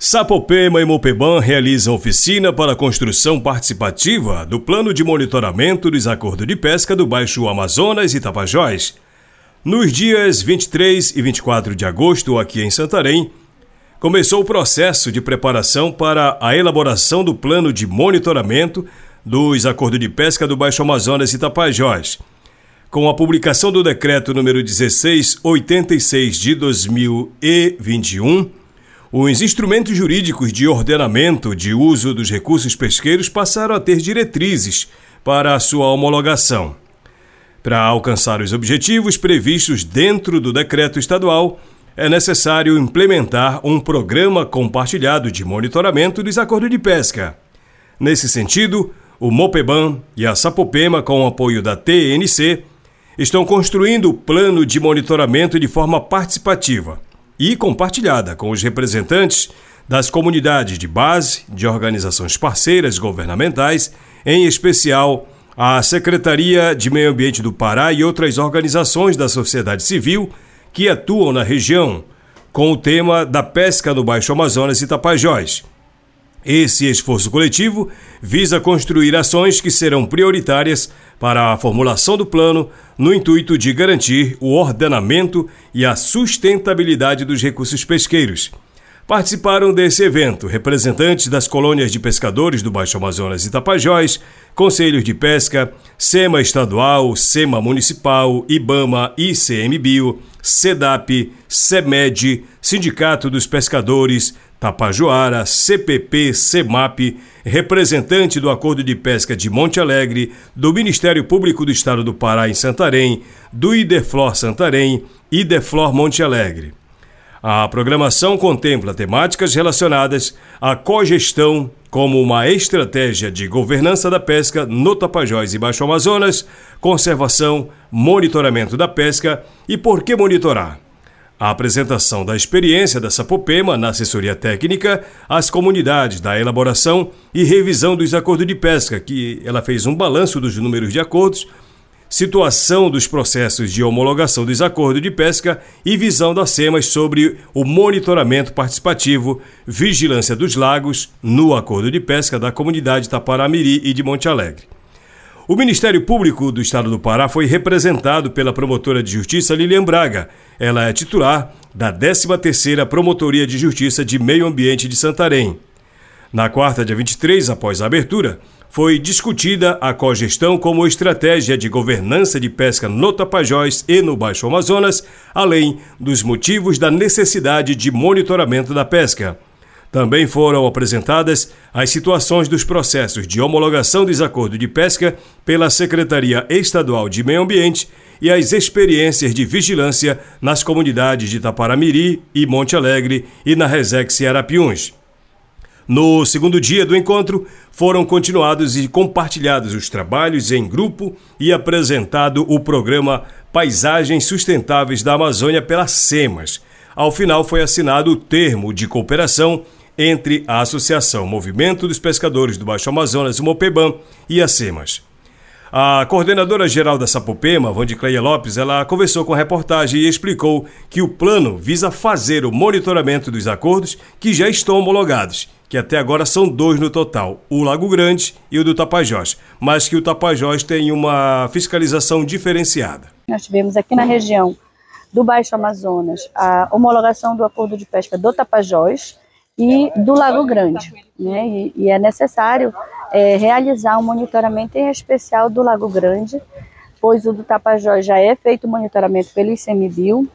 Sapopema e Mopeban realizam oficina para construção participativa do plano de monitoramento dos acordos de pesca do Baixo Amazonas e Tapajós. Nos dias 23 e 24 de agosto, aqui em Santarém, começou o processo de preparação para a elaboração do plano de monitoramento dos acordos de pesca do Baixo Amazonas e Tapajós. Com a publicação do decreto número 1686 de 2021, os instrumentos jurídicos de ordenamento de uso dos recursos pesqueiros passaram a ter diretrizes para a sua homologação. Para alcançar os objetivos previstos dentro do decreto estadual, é necessário implementar um programa compartilhado de monitoramento dos acordos de pesca. Nesse sentido, o Mopeban e a Sapopema, com o apoio da TNC, estão construindo o plano de monitoramento de forma participativa e compartilhada com os representantes das comunidades de base, de organizações parceiras governamentais, em especial a Secretaria de Meio Ambiente do Pará e outras organizações da sociedade civil que atuam na região, com o tema da pesca no Baixo Amazonas e Tapajós. Esse esforço coletivo visa construir ações que serão prioritárias para a formulação do plano, no intuito de garantir o ordenamento e a sustentabilidade dos recursos pesqueiros. Participaram desse evento representantes das colônias de pescadores do Baixo Amazonas e Tapajós, conselhos de pesca, SEMA estadual, SEMA municipal, IBAMA, ICMBio, SEDAP, SEMED, Sindicato dos Pescadores, Tapajoara, CPP, CEMAP, representante do Acordo de Pesca de Monte Alegre, do Ministério Público do Estado do Pará em Santarém, do Ideflor Santarém e Ideflor Monte Alegre. A programação contempla temáticas relacionadas à cogestão como uma estratégia de governança da pesca no Tapajós e Baixo Amazonas, conservação, monitoramento da pesca e por que monitorar a apresentação da experiência da Sapopema na assessoria técnica às comunidades da elaboração e revisão dos acordos de pesca, que ela fez um balanço dos números de acordos, situação dos processos de homologação dos acordos de pesca e visão da SEMAS sobre o monitoramento participativo, vigilância dos lagos no acordo de pesca da comunidade Taparamiri e de Monte Alegre. O Ministério Público do Estado do Pará foi representado pela promotora de justiça Lilian Braga. Ela é titular da 13ª Promotoria de Justiça de Meio Ambiente de Santarém. Na quarta, dia 23, após a abertura, foi discutida a cogestão como estratégia de governança de pesca no Tapajós e no Baixo Amazonas, além dos motivos da necessidade de monitoramento da pesca. Também foram apresentadas as situações dos processos de homologação dos acordos de pesca pela Secretaria Estadual de Meio Ambiente e as experiências de vigilância nas comunidades de Taparamiri e Monte Alegre e na Resex Arapiuns. No segundo dia do encontro, foram continuados e compartilhados os trabalhos em grupo e apresentado o programa Paisagens Sustentáveis da Amazônia pela SEMAS. Ao final foi assinado o termo de cooperação entre a Associação Movimento dos Pescadores do Baixo Amazonas, o Mopeban, e a SEMAS. A coordenadora-geral da Sapopema, Vandicleia Lopes, ela conversou com a reportagem e explicou que o plano visa fazer o monitoramento dos acordos que já estão homologados, que até agora são dois no total, o Lago Grande e o do Tapajós, mas que o Tapajós tem uma fiscalização diferenciada. Nós tivemos aqui na região do Baixo Amazonas a homologação do acordo de pesca do Tapajós, e do Lago Grande. Né? E, e é necessário é, realizar um monitoramento em especial do Lago Grande, pois o do Tapajós já é feito monitoramento pelo ICMBio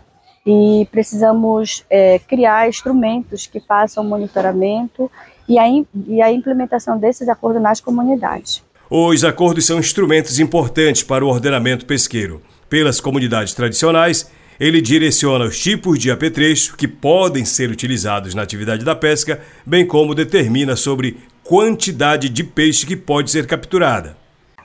e precisamos é, criar instrumentos que façam o monitoramento e a, e a implementação desses acordos nas comunidades. Os acordos são instrumentos importantes para o ordenamento pesqueiro. Pelas comunidades tradicionais, ele direciona os tipos de apetrecho que podem ser utilizados na atividade da pesca, bem como determina sobre quantidade de peixe que pode ser capturada.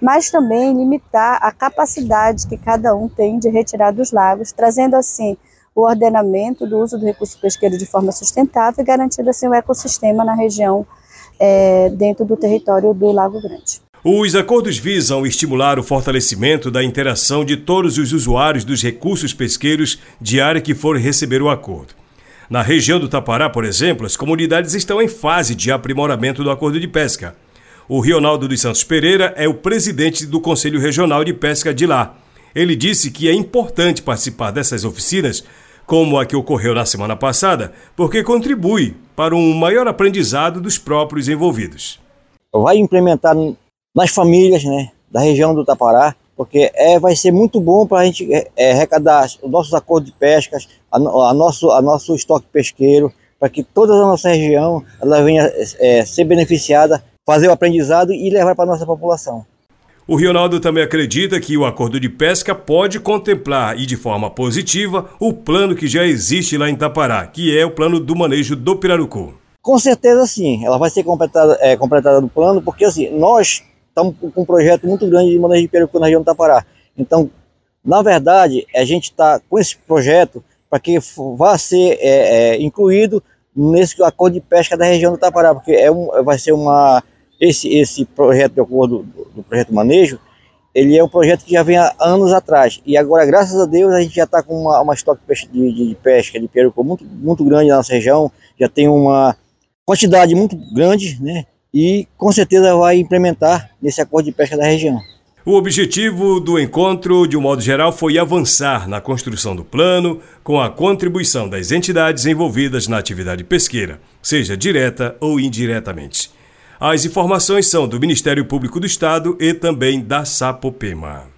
Mas também limitar a capacidade que cada um tem de retirar dos lagos, trazendo assim o ordenamento do uso do recurso pesqueiro de forma sustentável e garantindo assim o ecossistema na região é, dentro do território do Lago Grande. Os acordos visam estimular o fortalecimento da interação de todos os usuários dos recursos pesqueiros de área que for receber o acordo. Na região do Tapará, por exemplo, as comunidades estão em fase de aprimoramento do acordo de pesca. O Rionaldo dos Santos Pereira é o presidente do Conselho Regional de Pesca de lá. Ele disse que é importante participar dessas oficinas, como a que ocorreu na semana passada, porque contribui para um maior aprendizado dos próprios envolvidos. Vai implementar nas famílias né, da região do Tapará, porque é, vai ser muito bom para a gente é, é, arrecadar os nossos acordos de pescas, a, a, nosso, a nosso estoque pesqueiro, para que toda a nossa região ela venha é, ser beneficiada, fazer o aprendizado e levar para a nossa população. O Rionaldo também acredita que o acordo de pesca pode contemplar e de forma positiva o plano que já existe lá em Tapará, que é o plano do manejo do pirarucu. Com certeza sim, ela vai ser completada, é, completada no plano, porque assim, nós estamos com um projeto muito grande de manejo de pirarucu na região do Tapará. Então, na verdade, a gente está com esse projeto para que vá ser é, é, incluído nesse acordo de pesca da região do Tapará, porque é um, vai ser uma esse esse projeto de acordo do, do projeto manejo, ele é um projeto que já vem há anos atrás e agora graças a Deus a gente já está com uma, uma estoque de, de, de pesca de pirarucu muito muito grande na nossa região, já tem uma quantidade muito grande, né? E com certeza vai implementar nesse acordo de pesca da região. O objetivo do encontro, de um modo geral, foi avançar na construção do plano com a contribuição das entidades envolvidas na atividade pesqueira, seja direta ou indiretamente. As informações são do Ministério Público do Estado e também da Sapopema.